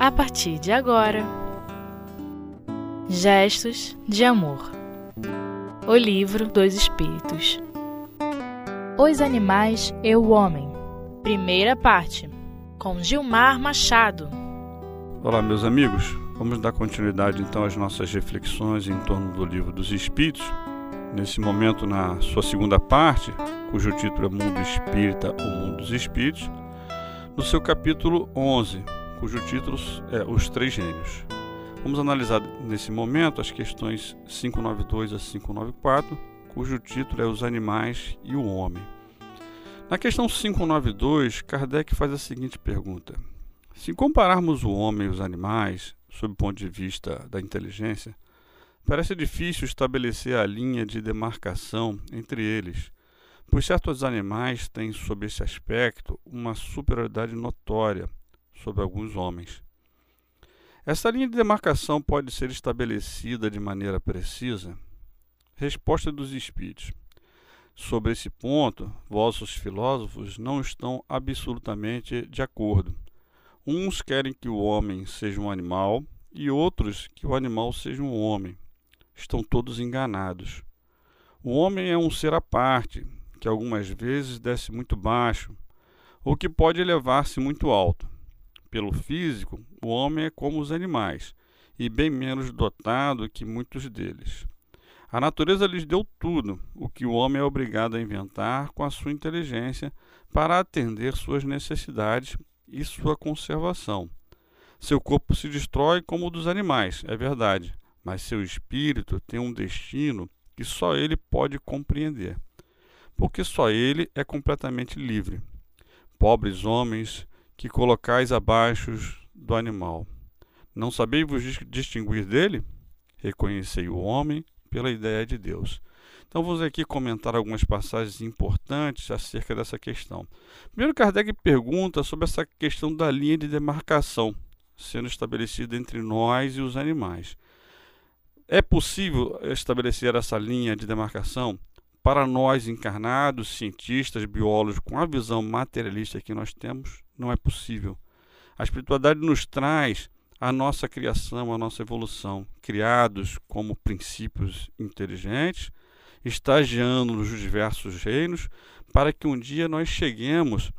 a partir de agora. Gestos de Amor O Livro dos Espíritos Os Animais e o Homem Primeira parte Com Gilmar Machado Olá, meus amigos. Vamos dar continuidade então às nossas reflexões em torno do Livro dos Espíritos. Nesse momento, na sua segunda parte, cujo título é Mundo Espírita ou Mundo dos Espíritos, no seu capítulo 11, cujo título é Os Três Gênios. Vamos analisar nesse momento as questões 592 a 594, cujo título é Os Animais e o Homem. Na questão 592, Kardec faz a seguinte pergunta: Se compararmos o homem e os animais, sob o ponto de vista da inteligência, parece difícil estabelecer a linha de demarcação entre eles, pois certos animais têm, sob esse aspecto, uma superioridade notória sobre alguns homens. Essa linha de demarcação pode ser estabelecida de maneira precisa? Resposta dos Espíritos. Sobre esse ponto, vossos filósofos não estão absolutamente de acordo. Uns querem que o homem seja um animal e outros que o animal seja um homem. Estão todos enganados. O homem é um ser à parte, que algumas vezes desce muito baixo, ou que pode elevar-se muito alto. Pelo físico, o homem é como os animais, e bem menos dotado que muitos deles. A natureza lhes deu tudo, o que o homem é obrigado a inventar com a sua inteligência para atender suas necessidades e sua conservação. Seu corpo se destrói como o dos animais, é verdade, mas seu espírito tem um destino que só ele pode compreender, porque só ele é completamente livre. Pobres homens que colocais abaixo do animal. Não sabeis vos distinguir dele? Reconhecei o homem pela ideia de Deus. Então vamos aqui comentar algumas passagens importantes acerca dessa questão. Primeiro, Kardec pergunta sobre essa questão da linha de demarcação sendo estabelecida entre nós e os animais. É possível estabelecer essa linha de demarcação? Para nós encarnados, cientistas, biólogos, com a visão materialista que nós temos, não é possível. A espiritualidade nos traz a nossa criação, a nossa evolução, criados como princípios inteligentes, estagiando nos diversos reinos, para que um dia nós cheguemos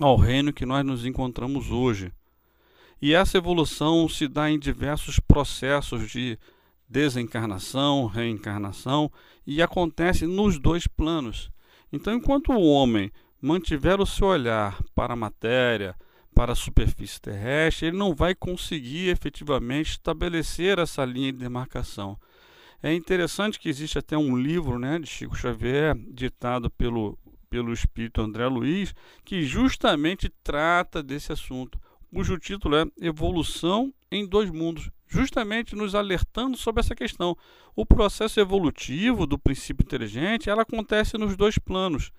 ao reino que nós nos encontramos hoje. E essa evolução se dá em diversos processos de desencarnação, reencarnação, e acontece nos dois planos. Então, enquanto o homem mantiver o seu olhar para a matéria, para a superfície terrestre, ele não vai conseguir efetivamente estabelecer essa linha de demarcação. É interessante que existe até um livro né, de Chico Xavier, ditado pelo, pelo espírito André Luiz, que justamente trata desse assunto, cujo título é Evolução em Dois Mundos justamente nos alertando sobre essa questão. O processo evolutivo do princípio inteligente, ela acontece nos dois planos.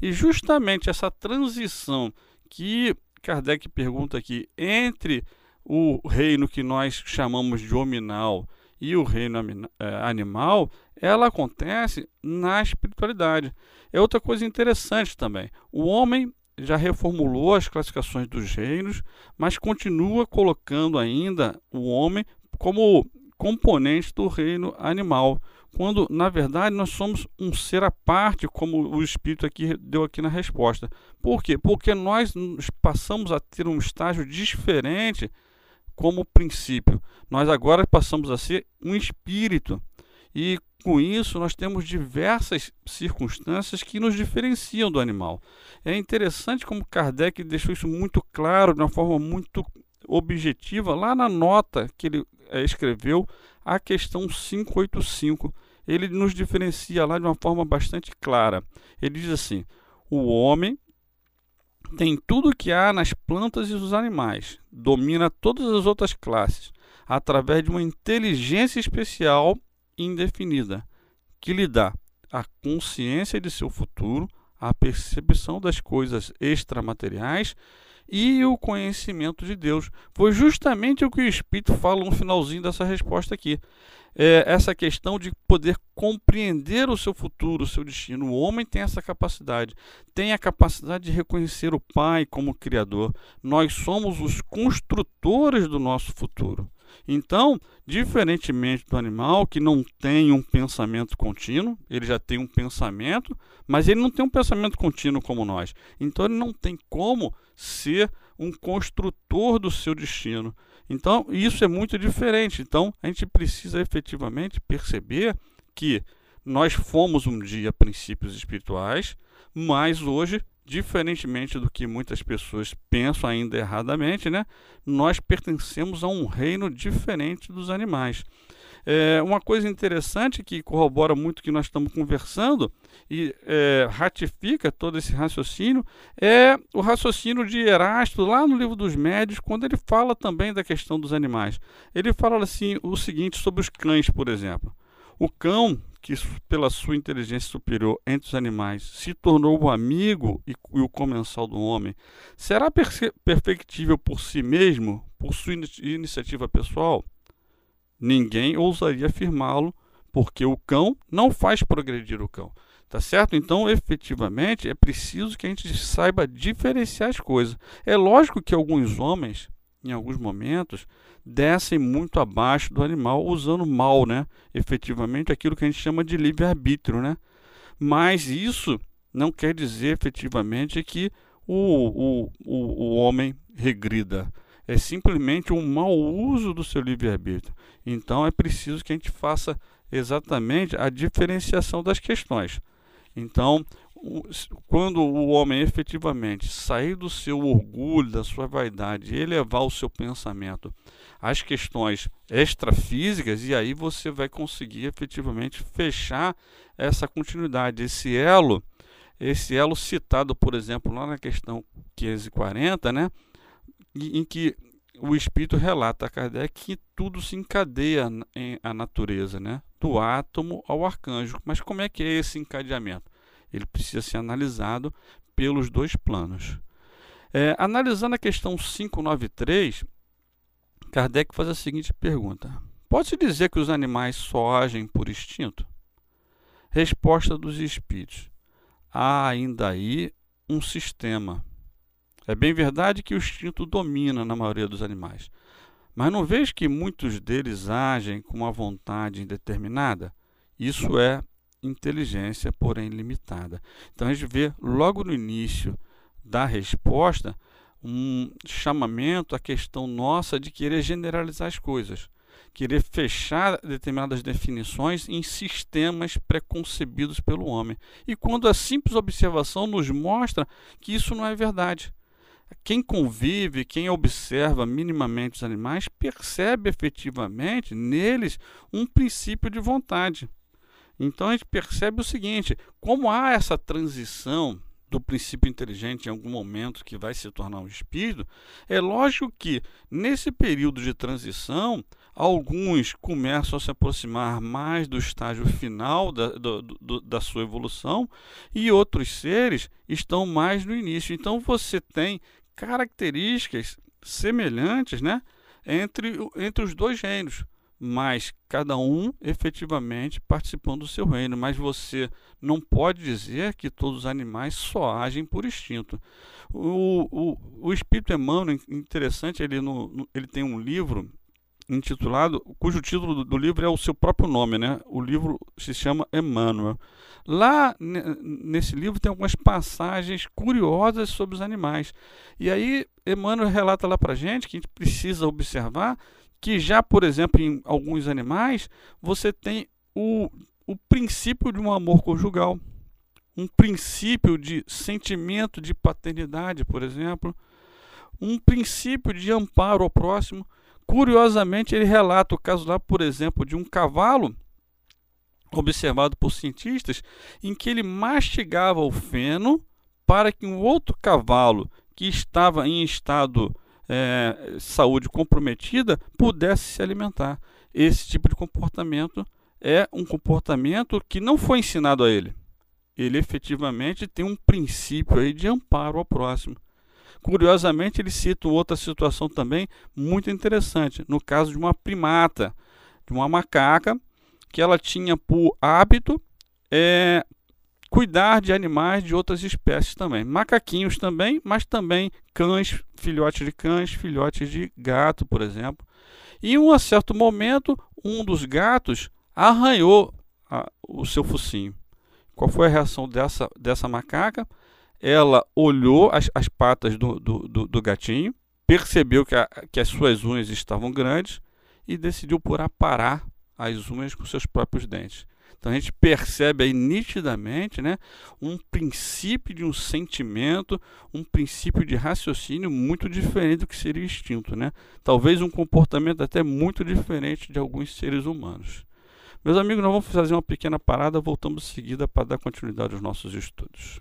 E justamente essa transição que Kardec pergunta aqui entre o reino que nós chamamos de hominal e o reino é, animal, ela acontece na espiritualidade. É outra coisa interessante também. O homem já reformulou as classificações dos reinos, mas continua colocando ainda o homem como componente do reino animal, quando na verdade nós somos um ser à parte, como o espírito aqui deu aqui na resposta. Por quê? Porque nós passamos a ter um estágio diferente como princípio. Nós agora passamos a ser um espírito. E com isso nós temos diversas circunstâncias que nos diferenciam do animal. É interessante como Kardec deixou isso muito claro, de uma forma muito objetiva, lá na nota que ele é, escreveu a questão 585. Ele nos diferencia lá de uma forma bastante clara. Ele diz assim: o homem tem tudo o que há nas plantas e nos animais, domina todas as outras classes, através de uma inteligência especial indefinida, que lhe dá a consciência de seu futuro, a percepção das coisas extramateriais e o conhecimento de Deus. Foi justamente o que o Espírito fala no finalzinho dessa resposta aqui. É essa questão de poder compreender o seu futuro, o seu destino. O homem tem essa capacidade, tem a capacidade de reconhecer o Pai como Criador. Nós somos os construtores do nosso futuro. Então, diferentemente do animal que não tem um pensamento contínuo, ele já tem um pensamento, mas ele não tem um pensamento contínuo como nós. Então, ele não tem como ser um construtor do seu destino. Então, isso é muito diferente. Então, a gente precisa efetivamente perceber que nós fomos um dia princípios espirituais, mas hoje diferentemente do que muitas pessoas pensam ainda erradamente, né, nós pertencemos a um reino diferente dos animais. É, uma coisa interessante que corrobora muito o que nós estamos conversando e é, ratifica todo esse raciocínio é o raciocínio de Erasto lá no livro dos Médios, quando ele fala também da questão dos animais. Ele fala assim o seguinte sobre os cães, por exemplo. O cão que, pela sua inteligência superior entre os animais, se tornou o amigo e, o comensal do homem, será perfectível por si mesmo, por sua iniciativa pessoal? Ninguém ousaria afirmá-lo, porque o cão não faz progredir o cão. Tá certo? Então, efetivamente, é preciso que a gente saiba diferenciar as coisas. É lógico que alguns homens, em alguns momentos, descem muito abaixo do animal, usando mal, né? Efetivamente aquilo que a gente chama de livre-arbítrio, né? Mas isso não quer dizer efetivamente que o, o, o, o homem regrida. É simplesmente um mau uso do seu livre-arbítrio. Então é preciso que a gente faça exatamente a diferenciação das questões. Então, quando o homem efetivamente sair do seu orgulho, da sua vaidade elevar o seu pensamento às questões extrafísicas, e aí você vai conseguir efetivamente fechar essa continuidade, esse elo, esse elo citado, por exemplo, lá na questão 540, né, em que o Espírito relata a Kardec que tudo se encadeia em a natureza, né, do átomo ao arcanjo. Mas como é que é esse encadeamento? Ele precisa ser analisado pelos dois planos. É, analisando a questão 593, Kardec faz a seguinte pergunta: Pode-se dizer que os animais só agem por instinto? Resposta dos espíritos: Há ainda aí um sistema. É bem verdade que o instinto domina na maioria dos animais, mas não vejo que muitos deles agem com uma vontade indeterminada? Isso é inteligência, porém limitada. Então a gente vê logo no início da resposta um chamamento à questão nossa de querer generalizar as coisas, querer fechar determinadas definições em sistemas preconcebidos pelo homem. E quando a simples observação nos mostra que isso não é verdade. Quem convive, quem observa minimamente os animais, percebe efetivamente neles um princípio de vontade. Então a gente percebe o seguinte: como há essa transição do princípio inteligente em algum momento que vai se tornar um espírito, é lógico que nesse período de transição, alguns começam a se aproximar mais do estágio final da, do, do, da sua evolução e outros seres estão mais no início. Então você tem características semelhantes né, entre, entre os dois reinos mas cada um efetivamente participando do seu reino. Mas você não pode dizer que todos os animais só agem por instinto. O, o, o Espírito Emmanuel, interessante, ele, no, no, ele tem um livro intitulado, cujo título do, do, livro é o seu próprio nome, né? O livro se chama Emmanuel. Lá nesse livro tem algumas passagens curiosas sobre os animais. E aí Emmanuel relata lá para gente que a gente precisa observar que já, por exemplo, em alguns animais, você tem o, o princípio de um amor conjugal, um princípio de sentimento de paternidade, por exemplo, um princípio de amparo ao próximo. Curiosamente, ele relata o caso lá, por exemplo, de um cavalo observado por cientistas, em que ele mastigava o feno para que um outro cavalo que estava em estado é, saúde comprometida pudesse se alimentar. Esse tipo de comportamento é um comportamento que não foi ensinado a ele. ele efetivamente tem um princípio aí de amparo ao próximo. Curiosamente, ele cita outra situação também muito interessante, no caso de uma primata, de uma macaca, que ela tinha por hábito é, cuidar de animais de outras espécies também. Macaquinhos também, mas também cães, filhotes de cães, filhotes de gato, por exemplo. E em um certo momento, um dos gatos arranhou a, o seu focinho. Qual foi a reação dessa, dessa macaca? Ela olhou as, as patas do, do, do, do gatinho, percebeu que, a, que as suas unhas estavam grandes e decidiu por aparar as unhas com seus próprios dentes. Então a gente percebe aí nitidamente né, um princípio de um sentimento, um princípio de raciocínio muito diferente do que seria instinto. Né? Talvez um comportamento até muito diferente de alguns seres humanos. Meus amigos, nós vamos fazer uma pequena parada, voltamos em seguida para dar continuidade aos nossos estudos.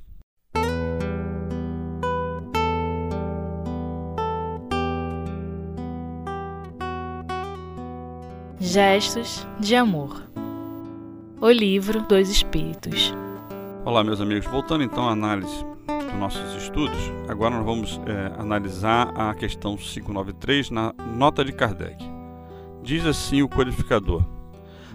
Gestos de Amor O Livro dos Espíritos Olá, meus amigos. Voltando então à análise dos nossos estudos, agora nós vamos é, analisar a questão 593 na nota de Kardec. Diz assim o codificador: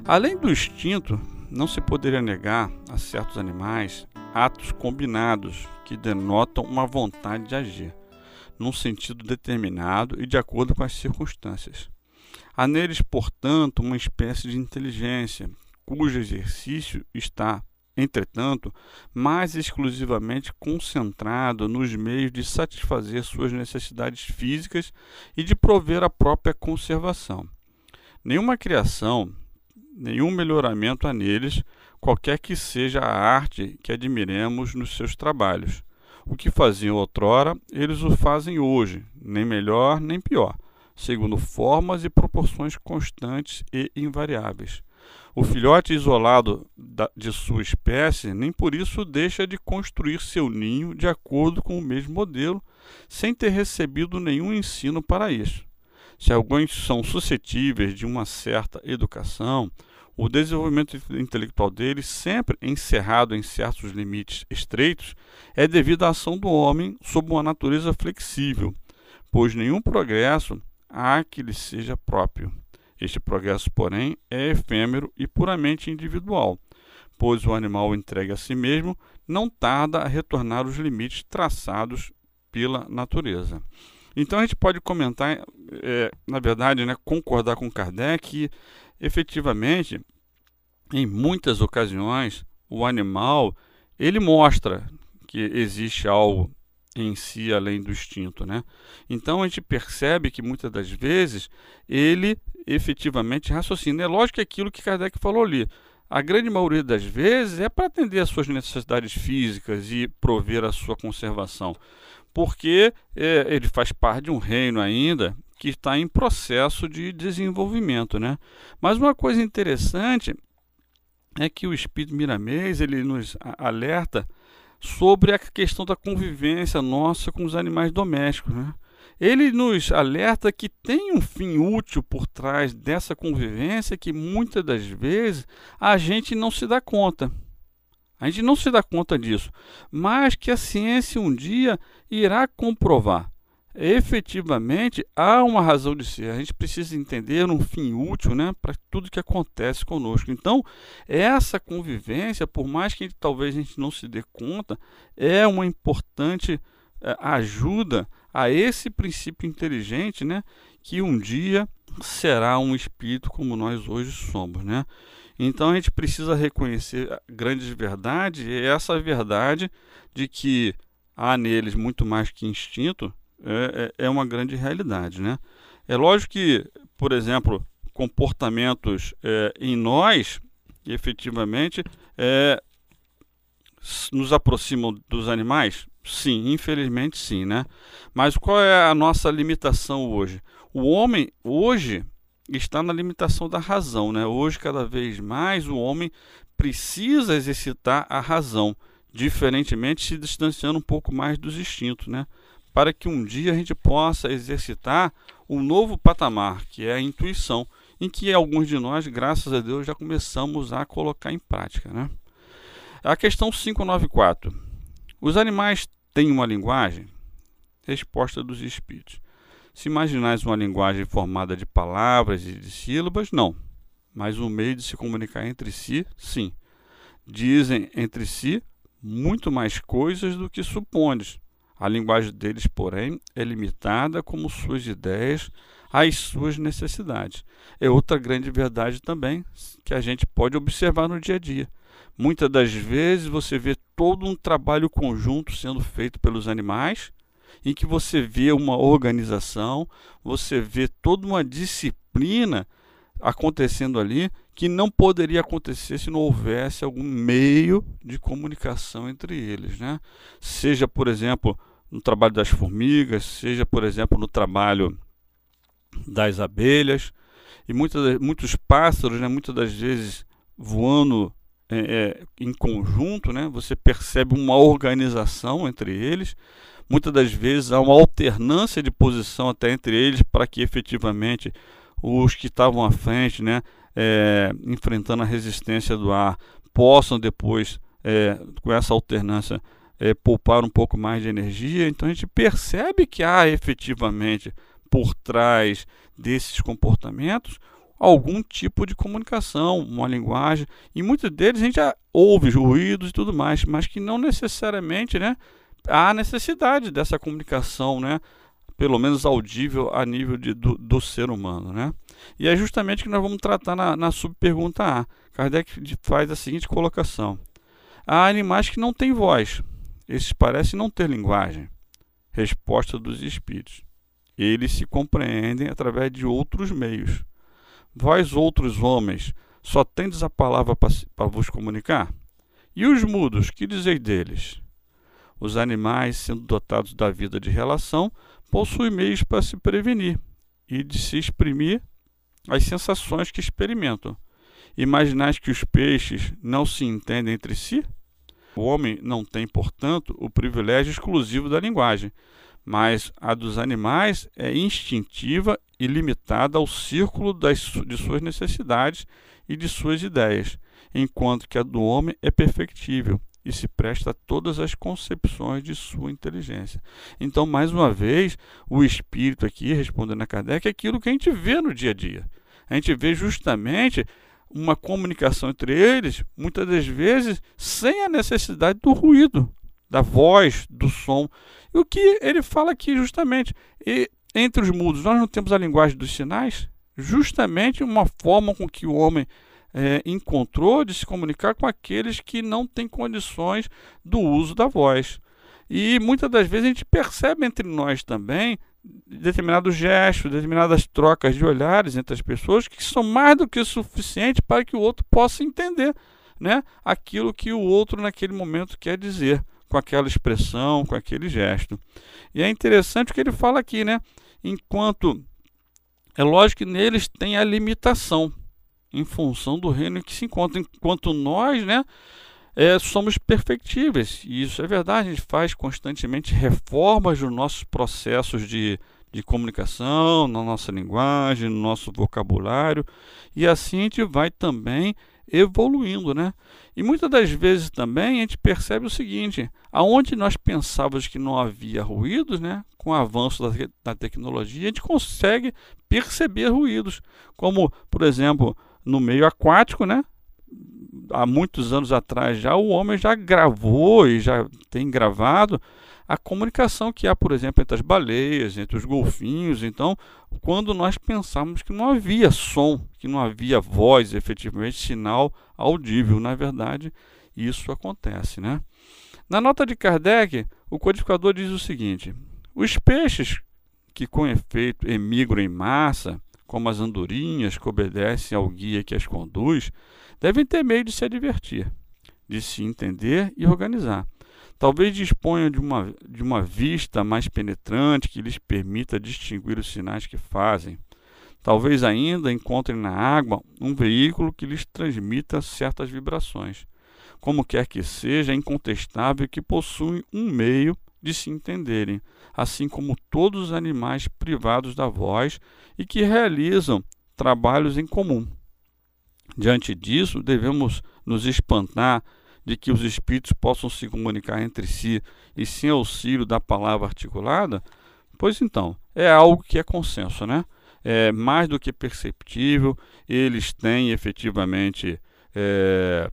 Além do instinto, não se poderia negar a certos animais atos combinados que denotam uma vontade de agir, num sentido determinado e de acordo com as circunstâncias. Há neles, portanto, uma espécie de inteligência, cujo exercício está, entretanto, mais exclusivamente concentrado nos meios de satisfazer suas necessidades físicas e de prover a própria conservação. Nenhuma criação, nenhum melhoramento há neles, qualquer que seja a arte que admiremos nos seus trabalhos. O que faziam outrora, eles o fazem hoje, nem melhor nem pior segundo formas e proporções constantes e invariáveis. O filhote isolado de sua espécie nem por isso deixa de construir seu ninho de acordo com o mesmo modelo, sem ter recebido nenhum ensino para isso. Se alguns são suscetíveis de uma certa educação, o desenvolvimento intelectual deles, sempre encerrado em certos limites estreitos, é devido à ação do homem sob uma natureza flexível, pois nenhum progresso há que lhe seja próprio. Este progresso, porém, é efêmero e puramente individual, pois o animal entregue a si mesmo não tarda a retornar aos limites traçados pela natureza. Então a gente pode comentar, é, na verdade, né, concordar com Kardec que, efetivamente, em muitas ocasiões, o animal ele mostra que existe algo em si além do instinto, né? Então a gente percebe que muitas das vezes ele efetivamente raciocina. É lógico que é aquilo que Kardec falou ali. A grande maioria das vezes é para atender às suas necessidades físicas e prover a sua conservação, porque é, ele faz parte de um reino ainda que está em processo de desenvolvimento, né? Mas uma coisa interessante é que o Espírito Miramês ele nos alerta sobre a questão da convivência nossa com os animais domésticos. Né? Ele nos alerta que tem um fim útil por trás dessa convivência que muitas das vezes a gente não se dá conta. A gente não se dá conta disso, mas que a ciência um dia irá comprovar efetivamente há uma razão de ser. A gente precisa entender um fim útil né, para tudo que acontece conosco. Então, essa convivência, por mais que talvez a gente não se dê conta, é uma importante é, ajuda a esse princípio inteligente né, que um dia será um espírito como nós hoje somos. Né? Então, a gente precisa reconhecer grandes verdades e essa verdade de que há neles muito mais que instinto é, é, é uma grande realidade. Né? É lógico que, por exemplo, comportamentos é, em nós, efetivamente, é, nos aproximam dos animais? Sim, infelizmente sim, né? Mas qual é a nossa limitação hoje? O homem hoje está na limitação da razão, né? Hoje cada vez mais o homem precisa exercitar a razão, diferentemente se distanciando um pouco mais dos instintos, né? para que um dia a gente possa exercitar um novo patamar, que é a intuição, em que alguns de nós, graças a Deus, já começamos a colocar em prática. Né? A questão 594. Os animais têm uma linguagem? Resposta dos espíritos. Se imaginais uma linguagem formada de palavras e de sílabas, não. Mas um meio de se comunicar entre si, sim. Dizem entre si muito mais coisas do que supondes. A linguagem deles, porém, é limitada como suas ideias às suas necessidades. É outra grande verdade também que a gente pode observar no dia a dia. Muitas das vezes você vê todo um trabalho conjunto sendo feito pelos animais, em que você vê uma organização, você vê toda uma disciplina acontecendo ali que não poderia acontecer se não houvesse algum meio de comunicação entre eles, né? Seja, por exemplo, no trabalho das formigas, seja, por exemplo, no trabalho das abelhas e muitas, muitos pássaros, né? Muitas das vezes voando é, é, em conjunto, né? Você percebe uma organização entre eles. Muitas das vezes há uma alternância de posição até entre eles para que efetivamente os que estavam à frente, né, é, enfrentando a resistência do ar, possam depois, é, com essa alternância, é, poupar um pouco mais de energia. Então a gente percebe que há efetivamente por trás desses comportamentos algum tipo de comunicação, uma linguagem, e muitos deles a gente já ouve ruídos e tudo mais, mas que não necessariamente né, há necessidade dessa comunicação, né, pelo menos audível a nível de, do, do, ser humano. Né? E é justamente que nós vamos tratar na, na subpergunta A. Kardec faz a seguinte colocação: Há animais que não têm voz, esses parecem não ter linguagem. Resposta dos espíritos. Eles se compreendem através de outros meios. Vós, outros homens, só tendes a palavra para vos comunicar? E os mudos, que dizeis deles? Os animais, sendo dotados da vida de relação, possui meios para se prevenir e de se exprimir as sensações que experimentam. Imaginais que os peixes não se entendem entre si? O homem não tem, portanto, o privilégio exclusivo da linguagem, mas a dos animais é instintiva e limitada ao círculo das, de suas necessidades e de suas ideias, enquanto que a do homem é perfectível e se presta a todas as concepções de sua inteligência. Então, mais uma vez, o espírito aqui, respondendo a Kardec, é aquilo que a gente vê no dia a dia. A gente vê justamente uma comunicação entre eles, muitas das vezes sem a necessidade do ruído, da voz, do som. E o que ele fala aqui justamente, e entre os mudos, nós não temos a linguagem dos sinais, justamente uma forma com que o homem é, encontrou de se comunicar com aqueles que não têm condições do uso da voz. E muitas das vezes a gente percebe entre nós também determinados gestos, determinadas trocas de olhares entre as pessoas que são mais do que suficiente para que o outro possa entender né, aquilo que o outro naquele momento quer dizer, com aquela expressão, com aquele gesto. E é interessante o que ele fala aqui, né? Enquanto é lógico que neles tem a limitação em função do reino em que se encontra, enquanto nós, né, é, somos perfectíveis. E isso é verdade, a gente faz constantemente reformas nos nossos processos de, de comunicação, na nossa linguagem, no nosso vocabulário, e assim a gente vai também evoluindo, né? E muitas das vezes também a gente percebe o seguinte: aonde nós pensávamos que não havia ruídos, né? Com o avanço da, da tecnologia, a gente consegue perceber ruídos, como, por exemplo, no meio aquático, né? Há muitos anos atrás já o homem já gravou e já tem gravado a comunicação que há, por exemplo, entre as baleias, entre os golfinhos. Então, quando nós pensamos que não havia som, que não havia voz, efetivamente, sinal audível, na verdade, isso acontece, né? Na nota de Kardec, o codificador diz o seguinte: os peixes que com efeito emigram em massa como as andorinhas que obedecem ao guia que as conduz, devem ter meio de se divertir, de se entender e organizar. Talvez disponham de uma, de uma vista mais penetrante que lhes permita distinguir os sinais que fazem. Talvez ainda encontrem na água um veículo que lhes transmita certas vibrações. Como quer que seja, é incontestável que possuem um meio de se entenderem, assim como todos os animais privados da voz e que realizam trabalhos em comum. Diante disso, devemos nos espantar de que os espíritos possam se comunicar entre si e sem auxílio da palavra articulada, pois então, é algo que é consenso, né? É mais do que perceptível, eles têm efetivamente é,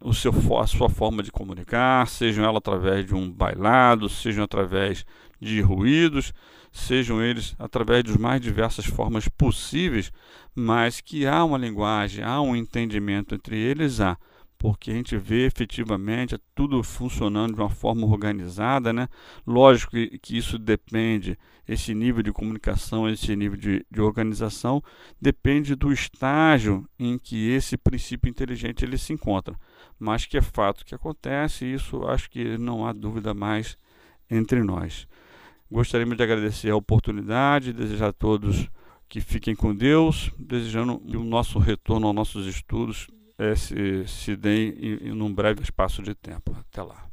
o seu, a sua forma de comunicar, sejam ela através de um bailado, sejam através de ruídos, sejam eles através das mais diversas formas possíveis, mas que há uma linguagem, há um entendimento entre eles, há porque a gente vê efetivamente tudo funcionando de uma forma organizada, né? Lógico que, isso depende, esse nível de comunicação, esse nível de, de, organização, depende do estágio em que esse princípio inteligente ele se encontra. Mas que é fato que acontece, isso acho que não há dúvida mais entre nós. Gostaríamos de agradecer a oportunidade, desejar a todos que fiquem com Deus, desejando o nosso retorno aos nossos estudos é, se, se deem em, em um breve espaço de tempo. Até lá.